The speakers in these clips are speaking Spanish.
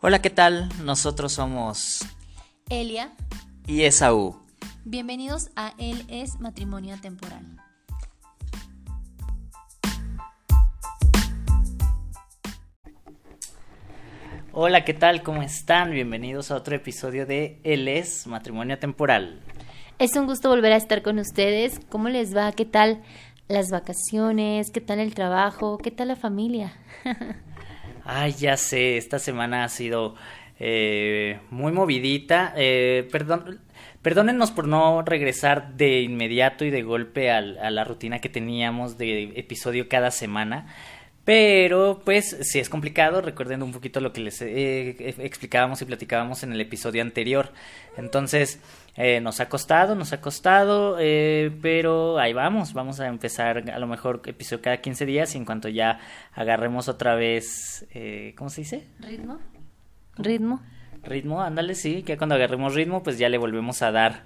Hola, ¿qué tal? Nosotros somos Elia. y Esaú. Bienvenidos a Él es Matrimonio Temporal. Hola, ¿qué tal? ¿Cómo están? Bienvenidos a otro episodio de Él es Matrimonio Temporal. Es un gusto volver a estar con ustedes. ¿Cómo les va? ¿Qué tal las vacaciones? ¿Qué tal el trabajo? ¿Qué tal la familia? Ay, ya sé, esta semana ha sido eh, muy movidita. Eh, perdón, perdónennos por no regresar de inmediato y de golpe a la rutina que teníamos de episodio cada semana. Pero, pues, si es complicado, recuerden un poquito lo que les eh, explicábamos y platicábamos en el episodio anterior. Entonces, eh, nos ha costado, nos ha costado, eh, pero ahí vamos. Vamos a empezar a lo mejor episodio cada 15 días y en cuanto ya agarremos otra vez, eh, ¿cómo se dice? ¿Ritmo? ¿Ritmo? Ritmo, ándale, sí, que cuando agarremos ritmo, pues ya le volvemos a dar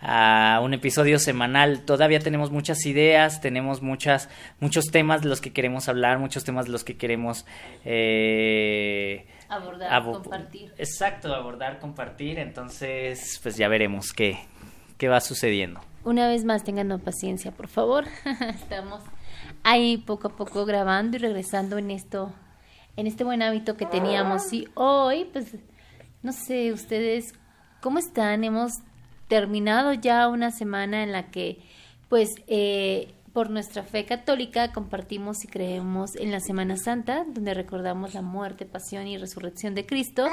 a un episodio semanal. Todavía tenemos muchas ideas, tenemos muchas, muchos temas de los que queremos hablar, muchos temas de los que queremos eh, Abordar, abo- compartir. Exacto, abordar, compartir. Entonces, pues ya veremos qué, qué va sucediendo. Una vez más, tengan paciencia, por favor. Estamos ahí poco a poco grabando y regresando en esto, en este buen hábito que teníamos. Y hoy, pues, no sé, ustedes, ¿cómo están? Hemos terminado ya una semana en la que, pues, eh, por nuestra fe católica compartimos y creemos en la Semana Santa, donde recordamos la muerte, pasión y resurrección de Cristo.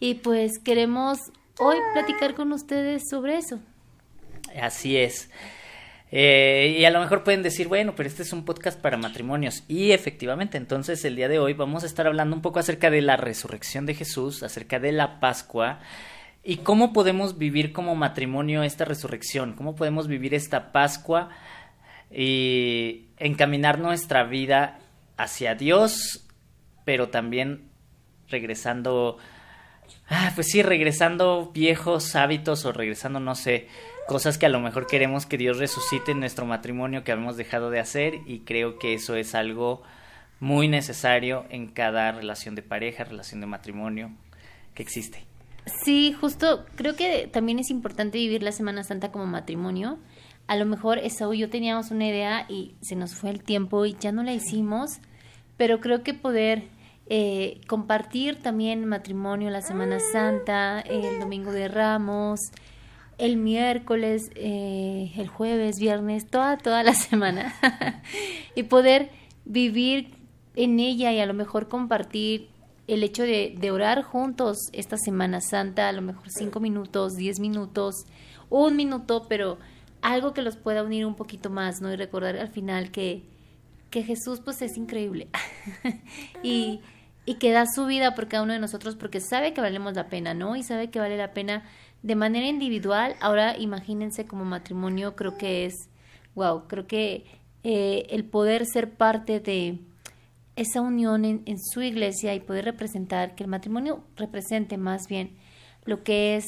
Y pues queremos hoy platicar con ustedes sobre eso. Así es. Eh, y a lo mejor pueden decir, bueno, pero este es un podcast para matrimonios. Y efectivamente, entonces el día de hoy vamos a estar hablando un poco acerca de la resurrección de Jesús, acerca de la Pascua y cómo podemos vivir como matrimonio esta resurrección, cómo podemos vivir esta Pascua y encaminar nuestra vida hacia Dios, pero también regresando Ah, pues sí, regresando viejos hábitos o regresando, no sé, cosas que a lo mejor queremos que Dios resucite en nuestro matrimonio que hemos dejado de hacer y creo que eso es algo muy necesario en cada relación de pareja, relación de matrimonio que existe. Sí, justo creo que también es importante vivir la Semana Santa como matrimonio. A lo mejor y yo teníamos una idea y se nos fue el tiempo y ya no la hicimos, pero creo que poder eh, compartir también matrimonio la Semana Santa, el Domingo de Ramos, el miércoles, eh, el jueves, viernes, toda, toda la semana y poder vivir en ella y a lo mejor compartir el hecho de, de orar juntos esta Semana Santa, a lo mejor cinco minutos, diez minutos, un minuto, pero algo que los pueda unir un poquito más, ¿no? Y recordar al final que, que Jesús pues es increíble y, y que da su vida por cada uno de nosotros porque sabe que valemos la pena, ¿no? Y sabe que vale la pena de manera individual. Ahora imagínense como matrimonio, creo que es, wow, creo que eh, el poder ser parte de esa unión en, en su iglesia y poder representar, que el matrimonio represente más bien lo que es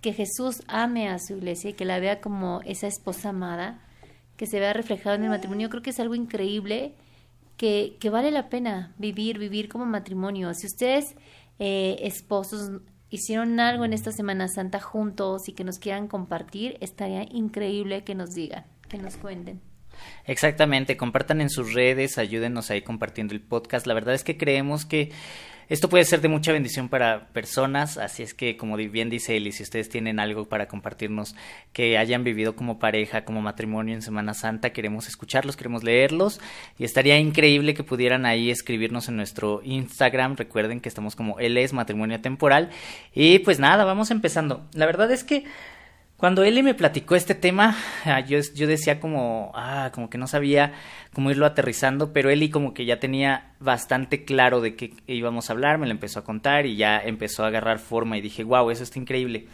que Jesús ame a su iglesia y que la vea como esa esposa amada, que se vea reflejado en el matrimonio, creo que es algo increíble que, que vale la pena vivir, vivir como matrimonio. Si ustedes, eh, esposos, hicieron algo en esta Semana Santa juntos y que nos quieran compartir, estaría increíble que nos digan, que nos cuenten. Exactamente, compartan en sus redes, ayúdenos ahí compartiendo el podcast. La verdad es que creemos que esto puede ser de mucha bendición para personas, así es que como bien dice Eli, si ustedes tienen algo para compartirnos que hayan vivido como pareja, como matrimonio en Semana Santa, queremos escucharlos, queremos leerlos y estaría increíble que pudieran ahí escribirnos en nuestro Instagram. Recuerden que estamos como él es matrimonio temporal y pues nada, vamos empezando. La verdad es que cuando Eli me platicó este tema, ah, yo, yo decía como, ah, como que no sabía cómo irlo aterrizando, pero Eli como que ya tenía bastante claro de qué íbamos a hablar, me lo empezó a contar y ya empezó a agarrar forma y dije, wow, eso está increíble.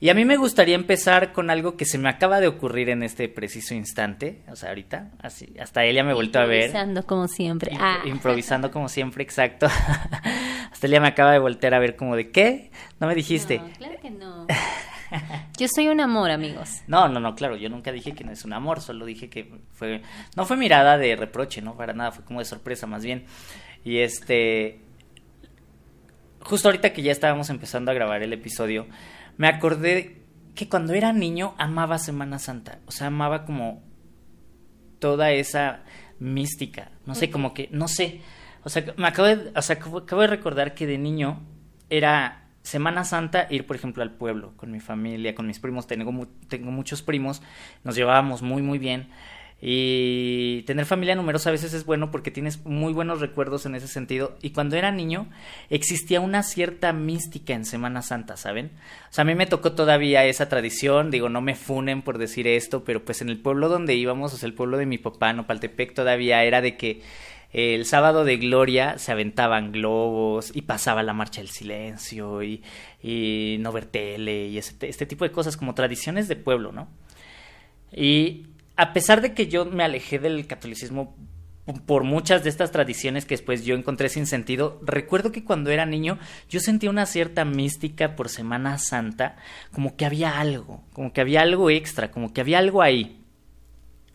Y a mí me gustaría empezar con algo que se me acaba de ocurrir en este preciso instante, o sea, ahorita, así, hasta Elia me volvió a ver. Improvisando como siempre. Ah. Improvisando como siempre, exacto. Hasta Elia me acaba de voltear a ver como de, ¿qué? No me dijiste. No, claro que no. Yo soy un amor, amigos. No, no, no, claro, yo nunca dije que no es un amor, solo dije que fue, no fue mirada de reproche, no, para nada, fue como de sorpresa más bien. Y este, justo ahorita que ya estábamos empezando a grabar el episodio, me acordé que cuando era niño amaba Semana Santa. O sea, amaba como toda esa mística. No sé, como que, no sé. O sea, me acabo de, o sea, acabo de recordar que de niño era Semana Santa ir, por ejemplo, al pueblo con mi familia, con mis primos. Tengo, tengo muchos primos, nos llevábamos muy, muy bien. Y tener familia numerosa a veces es bueno porque tienes muy buenos recuerdos en ese sentido. Y cuando era niño existía una cierta mística en Semana Santa, ¿saben? O sea, a mí me tocó todavía esa tradición, digo, no me funen por decir esto, pero pues en el pueblo donde íbamos, o sea, el pueblo de mi papá, Nopaltepec, todavía era de que el sábado de gloria se aventaban globos y pasaba la marcha del silencio y, no ver tele y este, este tipo de cosas como tradiciones de pueblo, ¿no? Y a pesar de que yo me alejé del catolicismo por muchas de estas tradiciones que después yo encontré sin sentido, recuerdo que cuando era niño yo sentía una cierta mística por Semana Santa, como que había algo, como que había algo extra, como que había algo ahí.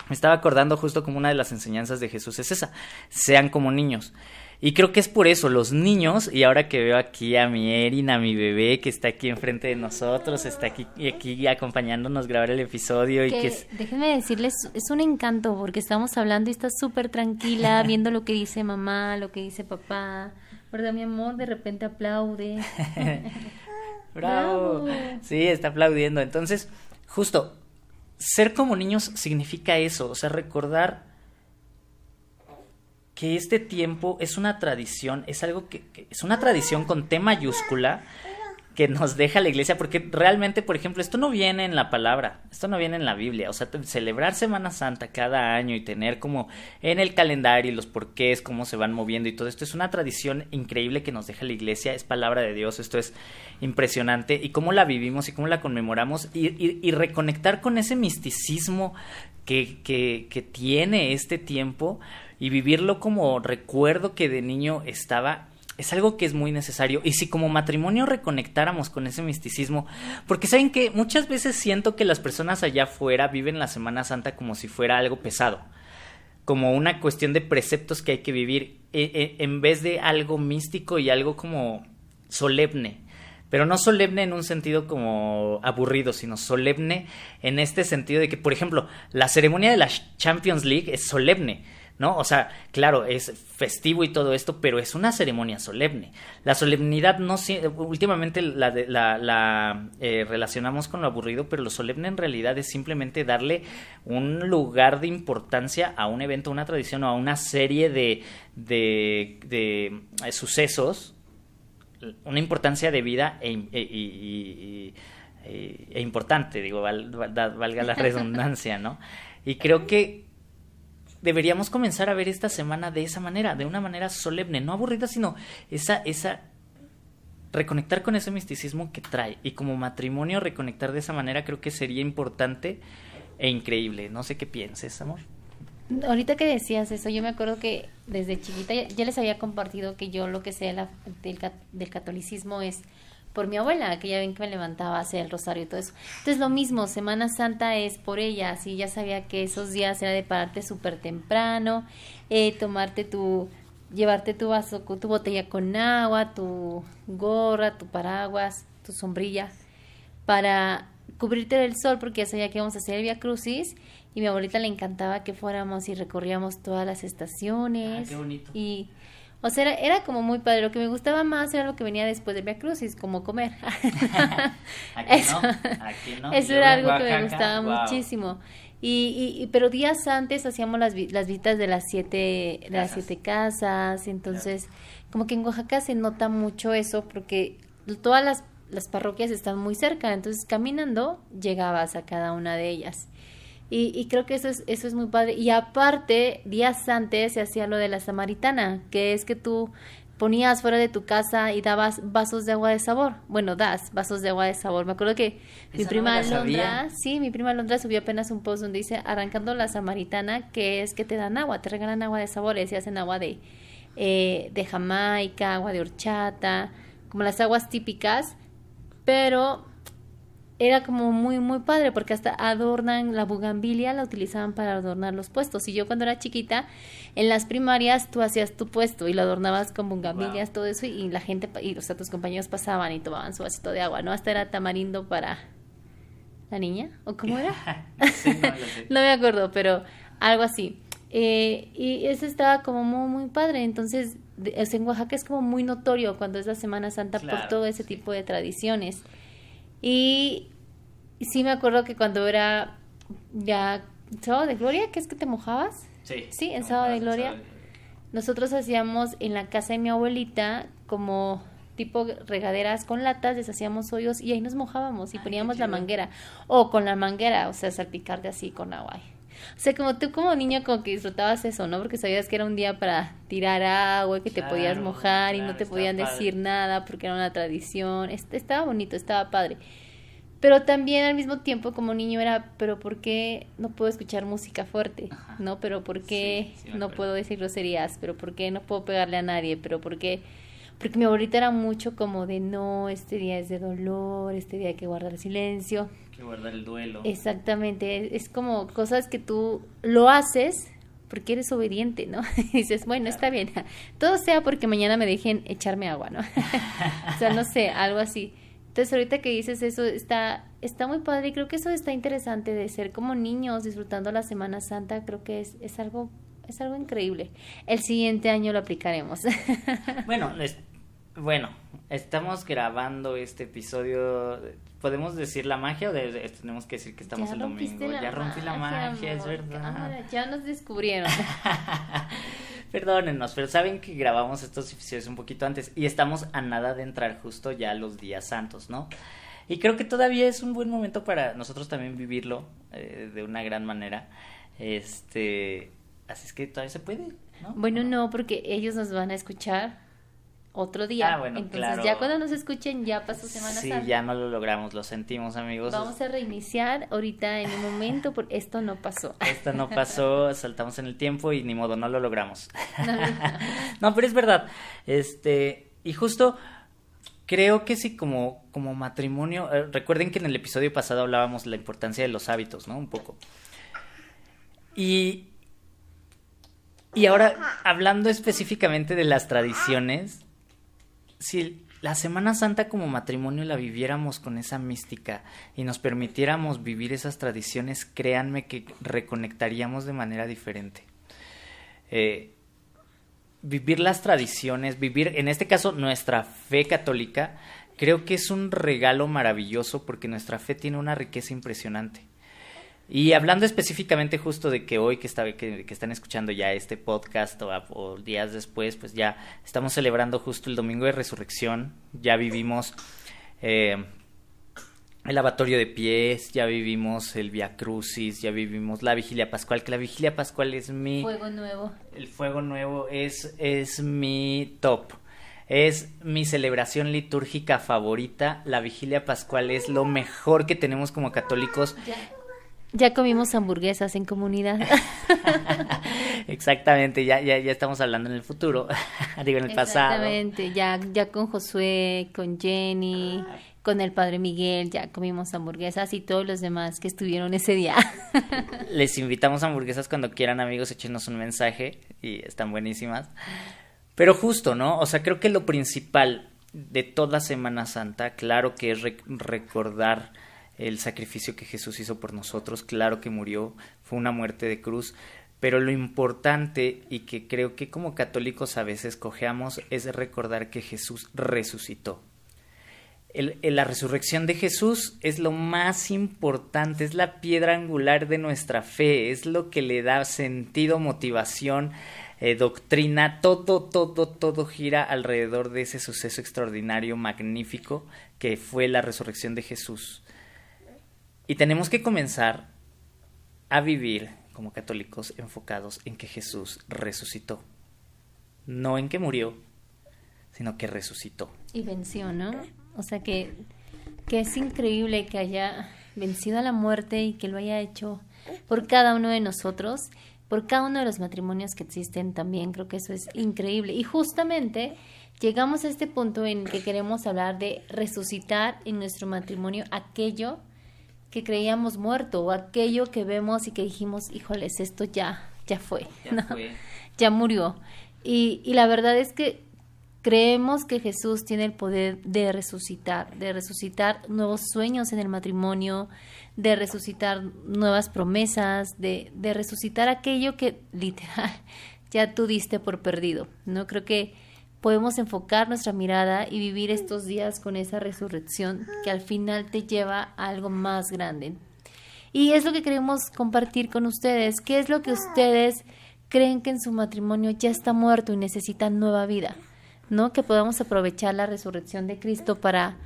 Me estaba acordando justo como una de las enseñanzas de Jesús es esa, sean como niños. Y creo que es por eso, los niños, y ahora que veo aquí a mi Erin, a mi bebé que está aquí enfrente de nosotros, está aquí, aquí acompañándonos grabar el episodio. y que Déjenme decirles, es un encanto porque estamos hablando y está súper tranquila, viendo lo que dice mamá, lo que dice papá. ¿Verdad, mi amor? De repente aplaude. Bravo. Sí, está aplaudiendo. Entonces, justo, ser como niños significa eso, o sea, recordar que este tiempo es una tradición, es algo que, es una tradición con T mayúscula que nos deja la iglesia, porque realmente, por ejemplo, esto no viene en la palabra, esto no viene en la Biblia, o sea, celebrar Semana Santa cada año y tener como en el calendario los porqués, cómo se van moviendo y todo esto es una tradición increíble que nos deja la iglesia, es palabra de Dios, esto es impresionante y cómo la vivimos y cómo la conmemoramos y, y reconectar con ese misticismo que, que, que tiene este tiempo y vivirlo como recuerdo que de niño estaba es algo que es muy necesario. Y si como matrimonio reconectáramos con ese misticismo, porque saben que muchas veces siento que las personas allá afuera viven la Semana Santa como si fuera algo pesado, como una cuestión de preceptos que hay que vivir, e, e, en vez de algo místico y algo como solemne. Pero no solemne en un sentido como aburrido, sino solemne en este sentido de que, por ejemplo, la ceremonia de la Champions League es solemne ¿no? O sea, claro, es festivo y todo esto, pero es una ceremonia solemne. La solemnidad no últimamente la, la, eh, relacionamos con lo aburrido, pero lo solemne en realidad es simplemente darle un lugar de importancia a un evento, a una tradición o a una serie de, de, de eh, sucesos, una importancia de vida e, e, e importante, digo, valga la redundancia, ¿no? Y creo que deberíamos comenzar a ver esta semana de esa manera, de una manera solemne, no aburrida, sino esa, esa reconectar con ese misticismo que trae. Y como matrimonio, reconectar de esa manera creo que sería importante e increíble. No sé qué pienses, amor. Ahorita que decías eso, yo me acuerdo que desde chiquita ya, les había compartido que yo lo que sé del, del catolicismo es por mi abuela, que ya ven que me levantaba a hacer el rosario y todo eso. Entonces lo mismo, Semana Santa es por ella, así ya sabía que esos días era de pararte súper temprano, eh, tomarte tu, llevarte tu vaso, tu botella con agua, tu gorra, tu paraguas, tu sombrilla, para cubrirte del sol, porque ya sabía que íbamos a hacer el Via Crucis, y mi abuelita le encantaba que fuéramos y recorríamos todas las estaciones. Ah, qué bonito. Y o sea, era, como muy padre. Lo que me gustaba más era lo que venía después de Via Crucis, como comer. eso, Eso era algo que me gustaba muchísimo. Y, y, pero días antes hacíamos las, las visitas de las siete, de las siete casas. Entonces, como que en Oaxaca se nota mucho eso porque todas las, las parroquias están muy cerca. Entonces, caminando, llegabas a cada una de ellas. Y, creo que eso es, eso es muy padre. Y aparte, días antes se hacía lo de la samaritana, que es que tú ponías fuera de tu casa y dabas vasos de agua de sabor. Bueno, das vasos de agua de sabor. Me acuerdo que mi prima Londra, sí, mi prima Londra subió apenas un post donde dice arrancando la samaritana, que es que te dan agua, te regalan agua de sabor, y hacen agua de, eh, de Jamaica, agua de horchata, como las aguas típicas, pero era como muy, muy padre porque hasta adornan la bugambilia, la utilizaban para adornar los puestos. Y yo cuando era chiquita, en las primarias tú hacías tu puesto y lo adornabas con bugambilias, todo eso, y la gente, y o sea, tus compañeros pasaban y tomaban su vasito de agua, ¿no? Hasta era tamarindo para la niña, ¿o cómo era? no, me acuerdo, pero algo así. Eh, y eso estaba como muy, muy padre. Entonces, en Oaxaca es como muy notorio cuando es la Semana Santa por todo ese tipo de tradiciones. Y sí me acuerdo que cuando era ya sábado de gloria, ¿qué es que te mojabas? Sí. Sí, en sábado de gloria. Nosotros hacíamos en la casa de mi abuelita como tipo regaderas con latas, deshacíamos hoyos y ahí nos mojábamos y poníamos la manguera. O con la manguera, o sea, salpicar de así con agua. O sea, como tú como niño como que disfrutabas eso, ¿no? Porque sabías que era un día para tirar agua y que te podías mojar y no te podían decir nada porque era una tradición. Estaba bonito, estaba padre. Pero también al mismo tiempo como niño era, pero ¿por qué no puedo escuchar música fuerte? ¿No? Pero ¿por qué no puedo decir groserías? ¿Pero por qué no puedo pegarle a nadie? ¿Pero por qué? Porque mi abuelita era mucho como de no, este día es de dolor, este día hay que guardar silencio. Hay que guardar el duelo. Exactamente, es como cosas que tú lo haces porque eres obediente, ¿no? Y dices, bueno, está bien, todo sea porque mañana me dejen echarme agua, ¿no? o sea, no sé, algo así. Entonces ahorita que dices eso está está muy padre y creo que eso está interesante de ser como niños disfrutando la Semana Santa, creo que es, es algo es algo increíble. El siguiente año lo aplicaremos. bueno, bueno, estamos grabando este episodio. ¿Podemos decir la magia o tenemos que decir que estamos el domingo? Ya rompí la magia, es verdad. ya nos descubrieron. Perdónenos, pero saben que grabamos estos episodios un poquito antes y estamos a nada de entrar justo ya los días santos, ¿no? Y creo que todavía es un buen momento para nosotros también vivirlo eh, de una gran manera. Este, así es que todavía se puede, ¿no? Bueno, no, porque ellos nos van a escuchar otro día. Ah, bueno, Entonces ya cuando nos escuchen ya pasó Semana sí, ya no lo logramos, lo sentimos amigos. Vamos a reiniciar ahorita en un momento porque esto no pasó. Esto no pasó, saltamos en el tiempo y ni modo, no lo logramos. No, pero es verdad. Este, y justo creo que sí como, como matrimonio, eh, recuerden que en el episodio pasado hablábamos de la importancia de los hábitos, ¿no? Un poco. Y, y ahora, hablando específicamente de las tradiciones, si la Semana Santa como matrimonio la viviéramos con esa mística y nos permitiéramos vivir esas tradiciones, créanme que reconectaríamos de manera diferente. Eh, vivir las tradiciones, vivir, en este caso, nuestra fe católica, creo que es un regalo maravilloso porque nuestra fe tiene una riqueza impresionante. Y hablando específicamente justo de que hoy que, está, que, están escuchando ya este podcast o, días después, pues ya estamos celebrando justo el Domingo de Resurrección, ya vivimos eh, el lavatorio de pies, ya vivimos el Via Crucis, ya vivimos la Vigilia Pascual, que la Vigilia Pascual es mi... Fuego nuevo. El fuego nuevo es, es mi top. Es mi celebración litúrgica favorita. La vigilia pascual es lo mejor que tenemos como católicos. Ya comimos hamburguesas en comunidad. Exactamente, ya, ya, ya estamos hablando en el futuro, digo en el pasado. Exactamente, ya, ya con Josué, con Jenny, con el padre Miguel, ya comimos hamburguesas y todos los demás que estuvieron ese día. Les invitamos a hamburguesas cuando quieran, amigos, échenos un mensaje y están buenísimas. Pero justo, ¿no? O sea, creo que lo principal de toda Semana Santa, claro que es recordar el sacrificio que Jesús hizo por nosotros, claro que murió, fue una muerte de cruz, pero lo importante y que creo que como católicos a veces cojeamos es recordar que Jesús resucitó. la resurrección de Jesús es lo más importante, es la piedra angular de nuestra fe, es lo que le da sentido, motivación, eh, doctrina, todo, todo, todo gira alrededor de ese suceso extraordinario, magnífico, que fue la resurrección de Jesús. Y tenemos que comenzar a vivir como católicos enfocados en que Jesús resucitó. No en que murió, sino que resucitó. Y venció, ¿no? O sea que, que es increíble que haya vencido a la muerte y que lo haya hecho por cada uno de nosotros, por cada uno de los matrimonios que existen también. Creo que eso es increíble. Y justamente llegamos a este punto en que queremos hablar de resucitar en nuestro matrimonio aquello que creíamos muerto o aquello que vemos y que dijimos, híjoles, esto ya, ya fue, ya, ya murió. Y, y la verdad es que creemos que Jesús tiene el poder de resucitar, de resucitar nuevos sueños en el matrimonio, de resucitar nuevas promesas, de, de resucitar aquello que literal ya tú diste por perdido. No creo que podemos enfocar nuestra mirada y vivir estos días con esa resurrección que al final te lleva a algo más grande. Y es lo que queremos compartir con ustedes. ¿Qué es lo que ustedes creen que en su matrimonio ya está muerto y necesitan nueva vida? ¿No? Que podamos aprovechar la resurrección de Cristo para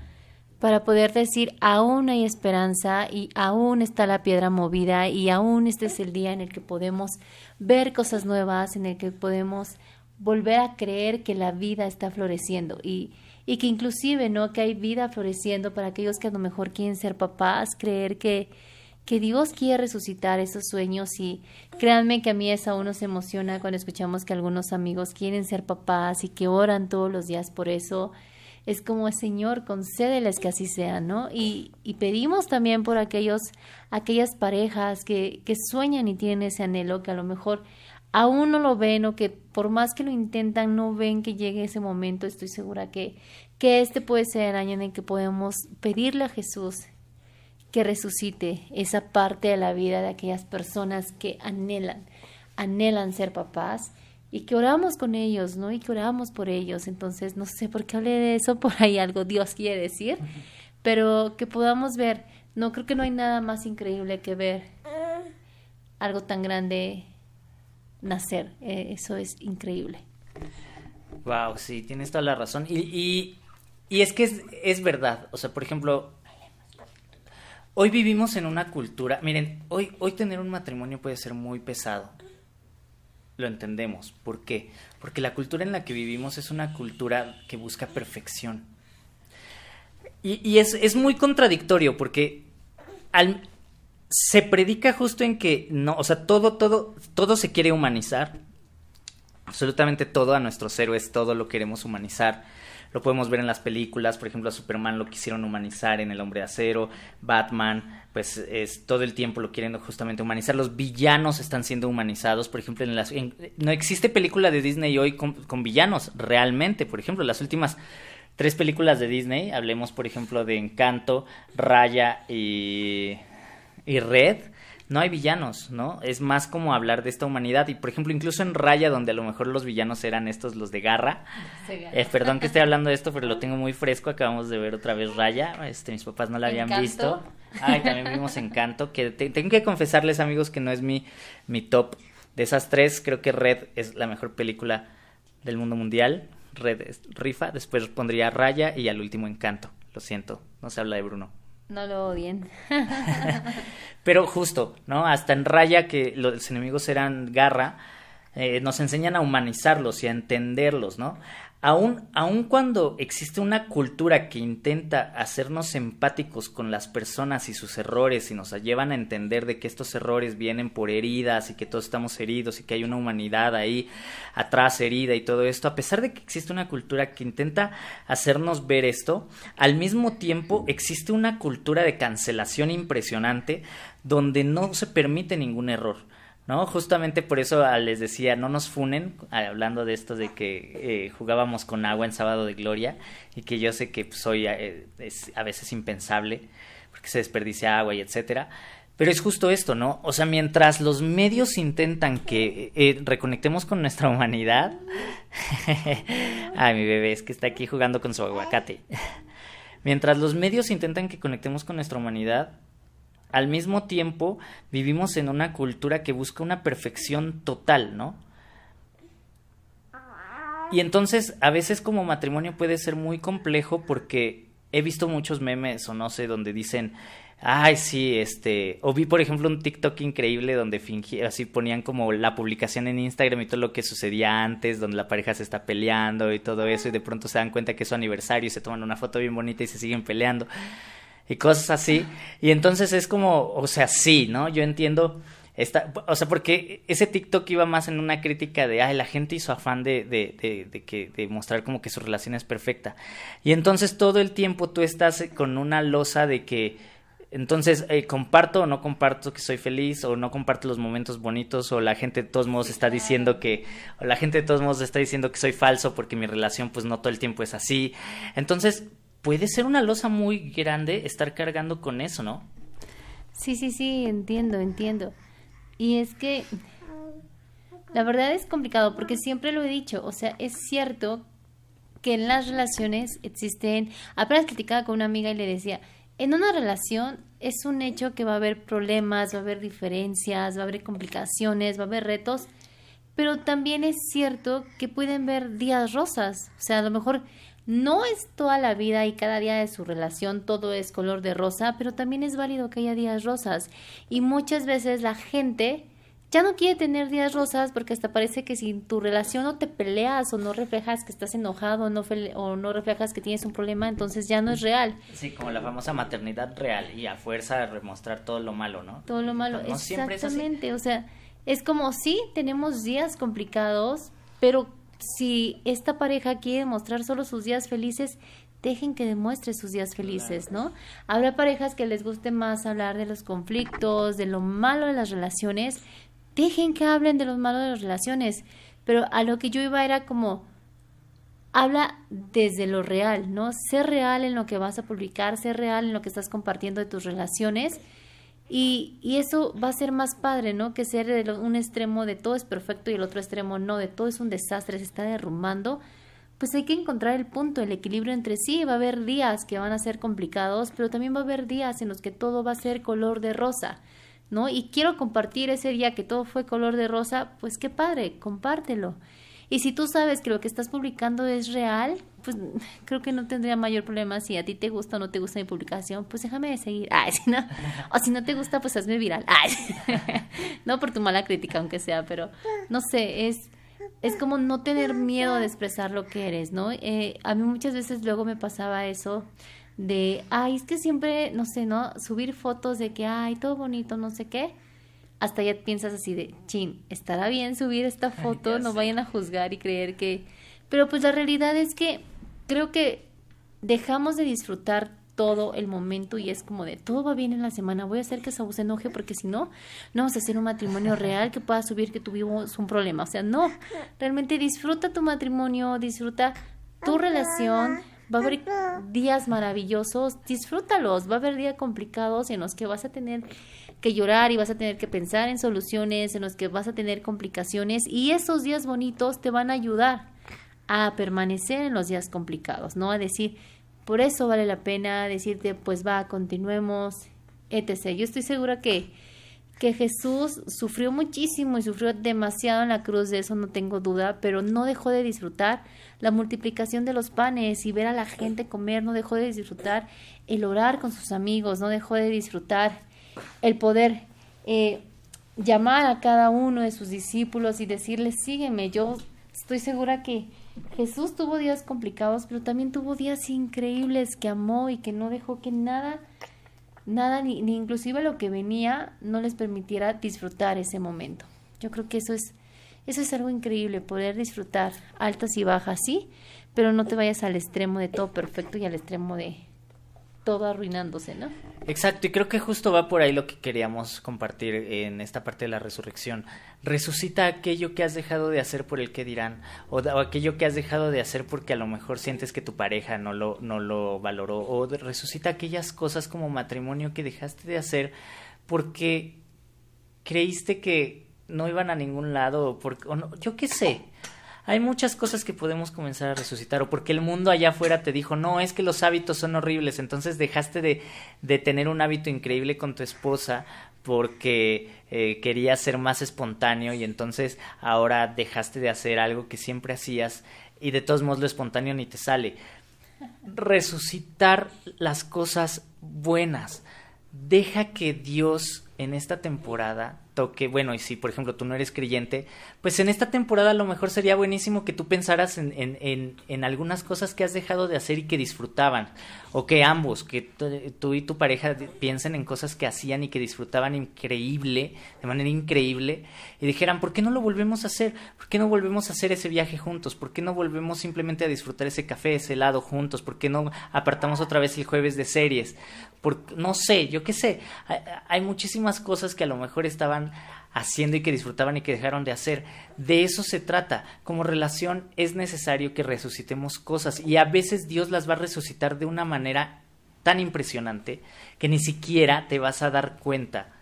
para poder decir aún hay esperanza y aún está la piedra movida y aún este es el día en el que podemos ver cosas nuevas, en el que podemos volver a creer que la vida está floreciendo y, y que inclusive, ¿no? Que hay vida floreciendo para aquellos que a lo mejor quieren ser papás, creer que, que Dios quiere resucitar esos sueños y créanme que a mí eso aún nos emociona cuando escuchamos que algunos amigos quieren ser papás y que oran todos los días por eso. Es como, Señor, concédeles que así sea, ¿no? Y, y pedimos también por aquellos, aquellas parejas que, que sueñan y tienen ese anhelo que a lo mejor aún no lo ven o que por más que lo intentan no ven que llegue ese momento, estoy segura que, que este puede ser el año en el que podemos pedirle a Jesús que resucite esa parte de la vida de aquellas personas que anhelan, anhelan ser papás y que oramos con ellos, ¿no? Y que oramos por ellos. Entonces, no sé por qué hablé de eso, por ahí algo Dios quiere decir, pero que podamos ver, no creo que no hay nada más increíble que ver algo tan grande nacer. Eh, eso es increíble. Wow, sí, tienes toda la razón. Y, y, es que es, es, verdad. O sea, por ejemplo, hoy vivimos en una cultura. Miren, hoy, hoy tener un matrimonio puede ser muy pesado. Lo entendemos. ¿Por qué? Porque la cultura en la que vivimos es una cultura que busca perfección. Y, y es, es muy contradictorio porque al, se predica justo en que no, o sea, todo, todo, todo se quiere humanizar. Absolutamente todo a nuestros héroes, todo lo queremos humanizar. Lo podemos ver en las películas, por ejemplo, a Superman lo quisieron humanizar en El Hombre de Acero, Batman, pues es todo el tiempo lo quieren justamente humanizar. Los villanos están siendo humanizados, por ejemplo, en las no existe película de Disney hoy con, con villanos realmente, por ejemplo, las últimas tres películas de Disney, hablemos por ejemplo de Encanto, Raya y y Red, no hay villanos, ¿no? Es más como hablar de esta humanidad. Y por ejemplo, incluso en Raya, donde a lo mejor los villanos eran estos, los de Garra. Eh, perdón que esté hablando de esto, pero lo tengo muy fresco. Acabamos de ver otra vez Raya. Este, mis papás no la habían visto. Ay, también vimos Encanto. Que tengo que confesarles, amigos, que no es mi, mi top. De esas tres, creo que Red es la mejor película del mundo mundial. Red es rifa. Después pondría Raya y al último Encanto. Lo siento, no se habla de Bruno. No lo odien. Pero justo, ¿no? Hasta en Raya, que los enemigos eran garra, eh, nos enseñan a humanizarlos y a entenderlos, ¿no? Aún, aun cuando existe una cultura que intenta hacernos empáticos con las personas y sus errores y nos llevan a entender de que estos errores vienen por heridas y que todos estamos heridos y que hay una humanidad ahí atrás herida y todo esto, a pesar de que existe una cultura que intenta hacernos ver esto, al mismo tiempo existe una cultura de cancelación impresionante donde no se permite ningún error. ¿No? Justamente por eso ah, les decía, no nos funen, ah, hablando de esto de que eh, jugábamos con agua en Sábado de Gloria y que yo sé que soy eh, es a veces impensable porque se desperdicia agua y etcétera. Pero es justo esto, ¿no? O sea, mientras los medios intentan que eh, reconectemos con nuestra humanidad. Ay, mi bebé, es que está aquí jugando con su aguacate. mientras los medios intentan que conectemos con nuestra humanidad, al mismo tiempo vivimos en una cultura que busca una perfección total, ¿no? Y entonces a veces como matrimonio puede ser muy complejo porque he visto muchos memes o no sé donde dicen, ay sí, este, o vi por ejemplo un TikTok increíble donde fingía, así ponían como la publicación en Instagram y todo lo que sucedía antes, donde la pareja se está peleando y todo eso y de pronto se dan cuenta que es su aniversario y se toman una foto bien bonita y se siguen peleando y cosas así. Y entonces es como, o sea, sí, ¿no? Yo entiendo. Esta, o sea, porque ese TikTok iba más en una crítica de, ay, la gente hizo afán de, de, de, de, que, de mostrar como que su relación es perfecta. Y entonces todo el tiempo tú estás con una losa de que Entonces, eh, comparto o no comparto que soy feliz, o no comparto los momentos bonitos, o la gente de todos modos está diciendo que, o la gente de todos modos está diciendo que soy falso porque mi relación pues no todo el tiempo es así. Entonces, puede ser una losa muy grande estar cargando con eso, ¿no? Sí, sí, sí, entiendo, entiendo. Y es que la verdad es complicado porque siempre lo he dicho, o sea, es cierto que en las relaciones existen, apenas platicaba con una amiga y le decía, en una relación es un hecho que va a haber problemas, va a haber diferencias, va a haber complicaciones, va a haber retos, pero también es cierto que pueden ver días rosas, o sea, a lo mejor no es toda la vida y cada día de su relación todo es color de rosa, pero también es válido que haya días rosas y muchas veces la gente ya no quiere tener días rosas porque hasta parece que si tu relación no te peleas o no reflejas que estás enojado no o no reflejas que tienes un problema, entonces ya no es real. Sí, como la famosa maternidad real y a fuerza de remostrar todo lo malo, ¿no? Todo lo malo, exactamente. o sea, es como sí, tenemos días complicados, pero si esta pareja quiere mostrar solo sus días felices, dejen que demuestre sus días felices, ¿no? Habrá parejas que les guste más hablar de los conflictos, de lo malo de las relaciones, dejen que hablen de los malos de las relaciones, pero a lo que yo iba era como, habla desde lo real, ¿no? Ser real en lo que vas a publicar, ser real en lo que estás compartiendo de tus relaciones. Y, y eso va a ser más padre, ¿no? Que ser de un extremo de todo es perfecto y el otro extremo no, de todo es un desastre, se está derrumbando. Pues hay que encontrar el punto, el equilibrio entre sí. Va a haber días que van a ser complicados, pero también va a haber días en los que todo va a ser color de rosa. ¿no? Y quiero compartir ese día que todo fue color de rosa, pues qué padre, compártelo. Y si tú sabes que lo que estás publicando es real, pues creo que no tendría mayor problema si a ti te gusta o no te gusta mi publicación, pues déjame de seguir. Ay, si no, o si no te gusta, pues hazme viral. Ay, no por tu mala crítica, aunque sea, pero no sé, es, es como no tener miedo de expresar lo que eres, ¿no? Eh, a mí muchas veces luego me pasaba eso de, ay, es que siempre, no sé, ¿no? Subir fotos de que, ay, todo bonito, no sé qué. Hasta ya piensas así de, chin, estará bien subir esta foto, no vayan a juzgar y creer que... Pero pues la realidad es que creo que dejamos de disfrutar todo el momento y es como de todo va bien en la semana, voy a hacer que se enoje porque si no, no vamos a hacer un matrimonio real que pueda subir que tuvimos un problema. O sea, no, realmente disfruta tu matrimonio, disfruta tu relación, va a haber días maravillosos, disfrútalos, va a haber días complicados en los que vas a tener que llorar y vas a tener que pensar en soluciones, en los que vas a tener complicaciones y esos días bonitos te van a ayudar a permanecer en los días complicados, ¿no? A decir, por eso vale la pena decirte, pues va, continuemos, etc. Yo estoy segura que que Jesús sufrió muchísimo y sufrió demasiado en la cruz, de eso no tengo duda, pero no dejó de disfrutar la multiplicación de los panes y ver a la gente comer, no dejó de disfrutar el orar con sus amigos, no dejó de disfrutar el poder eh, llamar a cada uno de sus discípulos y decirles, sígueme. Yo estoy segura que Jesús tuvo días complicados, pero también tuvo días increíbles que amó y que no dejó que nada nada, ni, ni inclusive lo que venía, no les permitiera disfrutar ese momento. Yo creo que eso es, eso es algo increíble, poder disfrutar altas y bajas, sí, pero no te vayas al extremo de todo perfecto y al extremo de, todo arruinándose, ¿no? Exacto, y creo que justo va por ahí lo que queríamos compartir en esta parte de la resurrección. Resucita aquello que has dejado de hacer por el que dirán, o, aquello que has dejado de hacer porque a lo mejor sientes que tu pareja no lo, no lo valoró, o resucita aquellas cosas como matrimonio que dejaste de hacer porque creíste que no iban a ningún lado, porque, o no, yo qué sé hay muchas cosas que podemos comenzar a resucitar o porque el mundo allá afuera te dijo, no, es que los hábitos son horribles, entonces dejaste de, de tener un hábito increíble con tu esposa porque eh, querías ser más espontáneo y entonces ahora dejaste de hacer algo que siempre hacías y de todos modos lo espontáneo ni te sale. Resucitar las cosas buenas. Deja que Dios en esta temporada toque, bueno, y si por ejemplo tú no eres creyente, pues en esta temporada a lo mejor sería buenísimo que tú pensaras en, en, en, en algunas cosas que has dejado de hacer y que disfrutaban, o que ambos, que tú y tu pareja piensen en cosas que hacían y que disfrutaban increíble, de manera increíble, y dijeran, ¿por qué no lo volvemos a hacer? ¿Por qué no volvemos a hacer ese viaje juntos? ¿Por qué no volvemos simplemente a disfrutar ese café, ese helado juntos? ¿Por qué no apartamos otra vez el jueves de series? Por, no sé, yo qué sé, hay, hay muchísimas cosas que a lo mejor estaban haciendo y que disfrutaban y que dejaron de hacer. De eso se trata. Como relación es necesario que resucitemos cosas y a veces Dios las va a resucitar de una manera tan impresionante que ni siquiera te vas a dar cuenta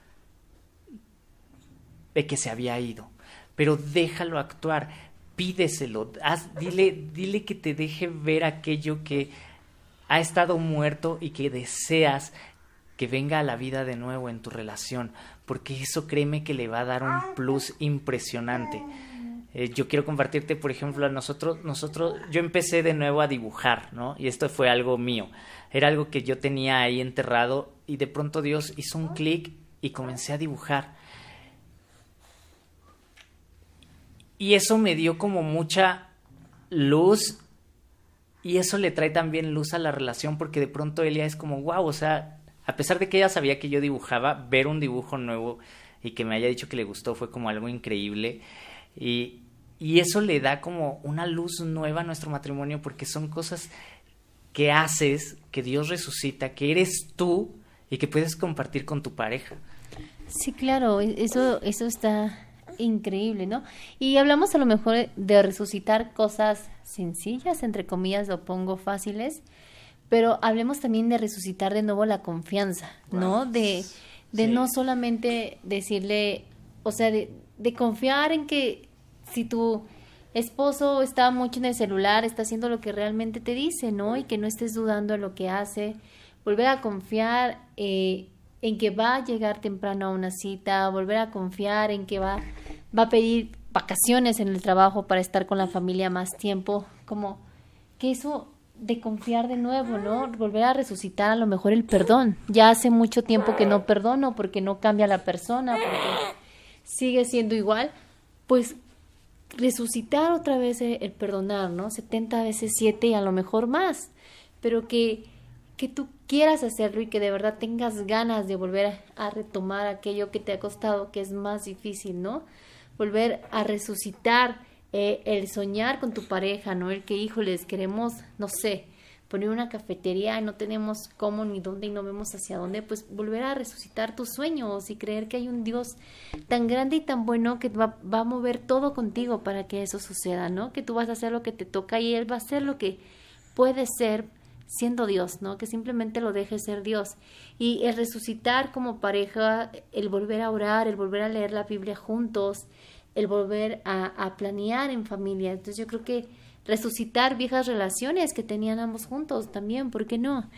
de que se había ido. Pero déjalo actuar, pídeselo, haz, dile, dile que te deje ver aquello que ha estado muerto y que deseas que venga a la vida de nuevo en tu relación, porque eso créeme que le va a dar un plus impresionante. Eh, yo quiero compartirte, por ejemplo, a nosotros, nosotros, yo empecé de nuevo a dibujar, ¿no? Y esto fue algo mío. Era algo que yo tenía ahí enterrado y de pronto Dios hizo un clic y comencé a dibujar. Y eso me dio como mucha luz y eso le trae también luz a la relación porque de pronto Elia es como, wow, o sea, a pesar de que ella sabía que yo dibujaba, ver un dibujo nuevo y que me haya dicho que le gustó fue como algo increíble. Y, y eso le da como una luz nueva a nuestro matrimonio porque son cosas que haces, que Dios resucita, que eres tú y que puedes compartir con tu pareja. Sí, claro, eso, eso está increíble, ¿no? Y hablamos a lo mejor de resucitar cosas sencillas, entre comillas, lo pongo fáciles, pero hablemos también de resucitar de nuevo la confianza, ¿no? De, de sí. no solamente decirle, o sea, de, de confiar en que si tu esposo está mucho en el celular, está haciendo lo que realmente te dice, ¿no? Y que no estés dudando en lo que hace, volver a confiar eh, en que va a llegar temprano a una cita, volver a confiar en que va, va a pedir vacaciones en el trabajo para estar con la familia más tiempo, como que eso de confiar de nuevo, ¿no? Volver a resucitar a lo mejor el perdón. Ya hace mucho tiempo que no perdono porque no cambia la persona, porque sigue siendo igual, pues resucitar otra vez el perdonar, ¿no? 70 veces 7 y a lo mejor más, pero que que tú quieras hacerlo y que de verdad tengas ganas de volver a retomar aquello que te ha costado, que es más difícil, ¿no? Volver a resucitar eh, el soñar con tu pareja, ¿no? El que, híjoles, queremos, no sé, poner una cafetería y no tenemos cómo ni dónde y no vemos hacia dónde, pues volver a resucitar tus sueños y creer que hay un Dios tan grande y tan bueno que va, va a mover todo contigo para que eso suceda, ¿no? Que tú vas a hacer lo que te toca y Él va a hacer lo que puede ser siendo Dios, ¿no? Que simplemente lo deje ser Dios. Y el resucitar como pareja, el volver a orar, el volver a leer la Biblia juntos, el volver a, planear en familia. Entonces yo creo que resucitar viejas relaciones que tenían ambos juntos también, ¿por qué no?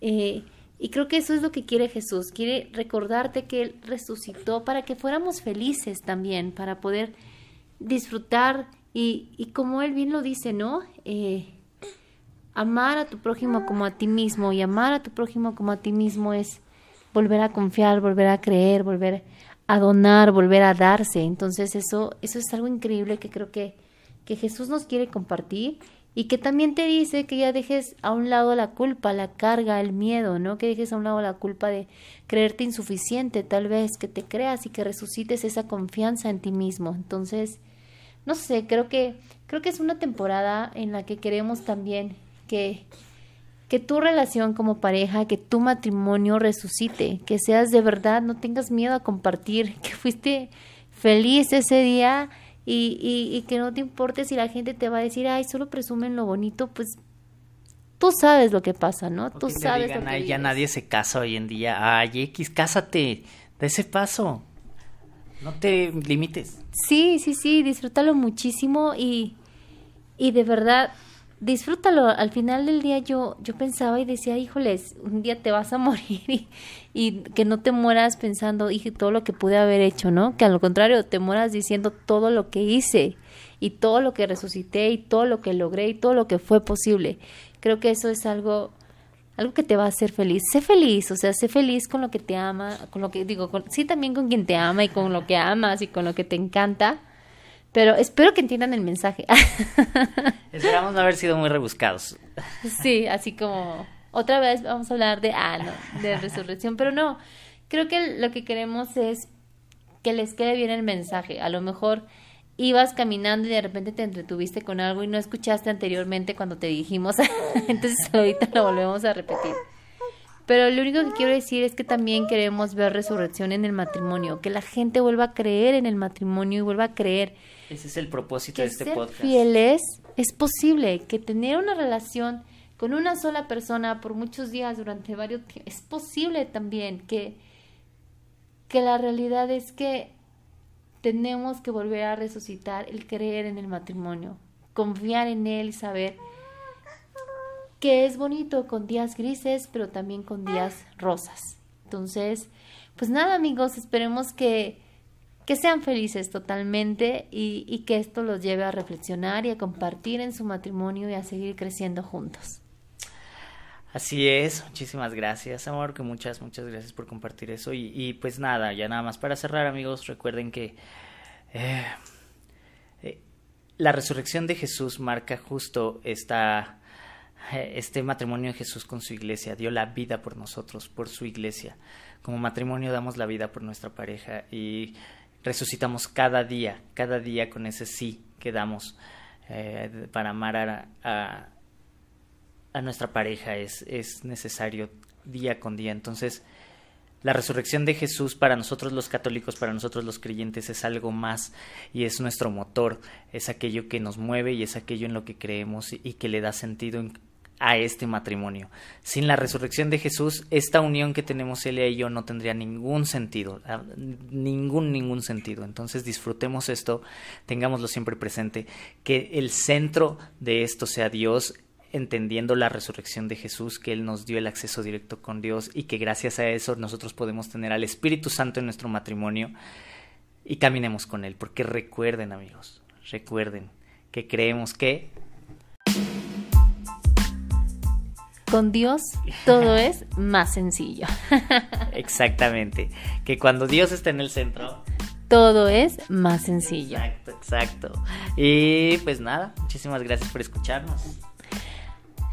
Eh, y creo que eso es lo que quiere Jesús, quiere recordarte que Él resucitó para que fuéramos felices también, para poder disfrutar y, y como Él bien lo dice, ¿no? Eh, amar a tu prójimo como a ti mismo y amar a tu prójimo como a ti mismo es volver a confiar, volver a creer, volver a donar, volver a darse. Entonces eso, eso es algo increíble que creo que, que Jesús nos quiere compartir y que también te dice que ya dejes a un lado la culpa, la carga, el miedo, ¿no? Que dejes a un lado la culpa de creerte insuficiente, tal vez, que te creas y que resucites esa confianza en ti mismo. Entonces, no sé, creo que creo que es una temporada en la que queremos también que, que tu relación como pareja, que tu matrimonio resucite, que seas de verdad, no tengas miedo a compartir, que fuiste feliz ese día y, y, y que no te importe si la gente te va a decir, ay, solo presumen lo bonito, pues tú sabes lo que pasa, ¿no? Tú sabes digan, lo que ay, ya nadie se casa hoy en día. Ay, X, cásate, da ese paso. No te limites. Sí, sí, sí, disfrútalo muchísimo y, y de verdad disfrútalo. Al final del día yo, yo pensaba y decía, híjoles, un día te vas a morir y, que no te mueras pensando, dije, todo lo que pude haber hecho, ¿no? Que al contrario, te mueras diciendo todo lo que hice y todo lo que resucité y todo lo que logré y todo lo que fue posible. Creo que eso es algo algo que te va a hacer feliz. Sé feliz, o sea, sé feliz con lo que te ama, con lo que digo, con, sí también con quien te ama y con lo que amas y con lo que te encanta. Pero espero que entiendan el mensaje. Esperamos no haber sido muy rebuscados. Sí, así como otra vez vamos a hablar de, ah, no, de resurrección, pero no, creo que lo que queremos es que les quede bien el mensaje. A lo mejor ibas caminando y de repente te entretuviste con algo y no escuchaste anteriormente cuando te dijimos, entonces ahorita lo volvemos a repetir. Pero lo único que quiero decir es que también queremos ver resurrección en el matrimonio, que la gente vuelva a creer en el matrimonio y vuelva a creer. Ese es el propósito de este ser podcast. Fieles es posible, que tener una relación con una sola persona por muchos días durante varios es posible también, que, que la realidad es que tenemos que volver a resucitar el creer en el matrimonio, confiar en él y saber que es bonito con días grises, pero también con días rosas. Entonces, pues nada amigos, esperemos que, que sean felices totalmente y, y que esto los lleve a reflexionar y a compartir en su matrimonio y a seguir creciendo juntos. Así es, muchísimas gracias, amor, que muchas, muchas gracias por compartir eso. Y, y pues nada, ya nada más para cerrar, amigos, recuerden que eh, eh, la resurrección de Jesús marca justo esta, eh, este matrimonio de Jesús con su iglesia. Dio la vida por nosotros, por su iglesia. Como matrimonio damos la vida por nuestra pareja y resucitamos cada día, cada día con ese sí que damos eh, para amar a, a nuestra pareja es, es necesario día con día. Entonces, la resurrección de Jesús para nosotros los católicos, para nosotros los creyentes, es algo más y es nuestro motor, es aquello que nos mueve y es aquello en lo que creemos y que le da sentido en, a este matrimonio. Sin la resurrección de Jesús, esta unión que tenemos Elia y yo no tendría ningún sentido, ningún, ningún sentido. Entonces disfrutemos esto, tengámoslo siempre presente, que el centro de esto sea Dios, entendiendo la resurrección de Jesús, que Él nos dio el acceso directo con Dios y que gracias a eso nosotros podemos tener al Espíritu Santo en nuestro matrimonio y caminemos con Él. Porque recuerden amigos, recuerden que creemos que... Con Dios todo es más sencillo. Exactamente, que cuando Dios está en el centro, todo es más sencillo. Exacto, exacto. Y pues nada, muchísimas gracias por escucharnos.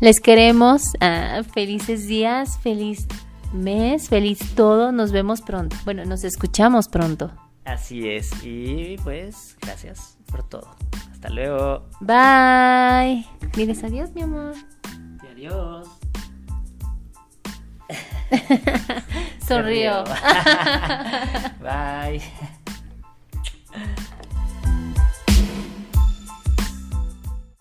Les queremos uh, felices días, feliz mes, feliz todo. Nos vemos pronto. Bueno, nos escuchamos pronto. Así es. Y pues, gracias por todo. Hasta luego. Bye. Diles adiós, mi amor. Y adiós. Sonrió. Bye.